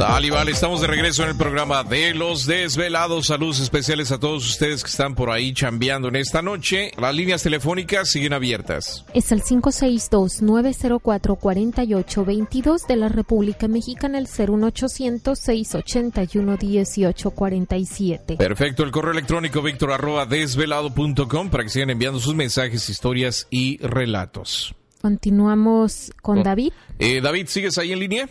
Sal y vale, estamos de regreso en el programa de Los Desvelados. Saludos especiales a todos ustedes que están por ahí chambeando en esta noche. Las líneas telefónicas siguen abiertas. Es el 562-904-4822 de la República Mexicana, el 01800-681-1847. Perfecto, el correo electrónico víctor arroba desvelado.com para que sigan enviando sus mensajes, historias y relatos. Continuamos con David. Eh, David, ¿sigues ahí en línea?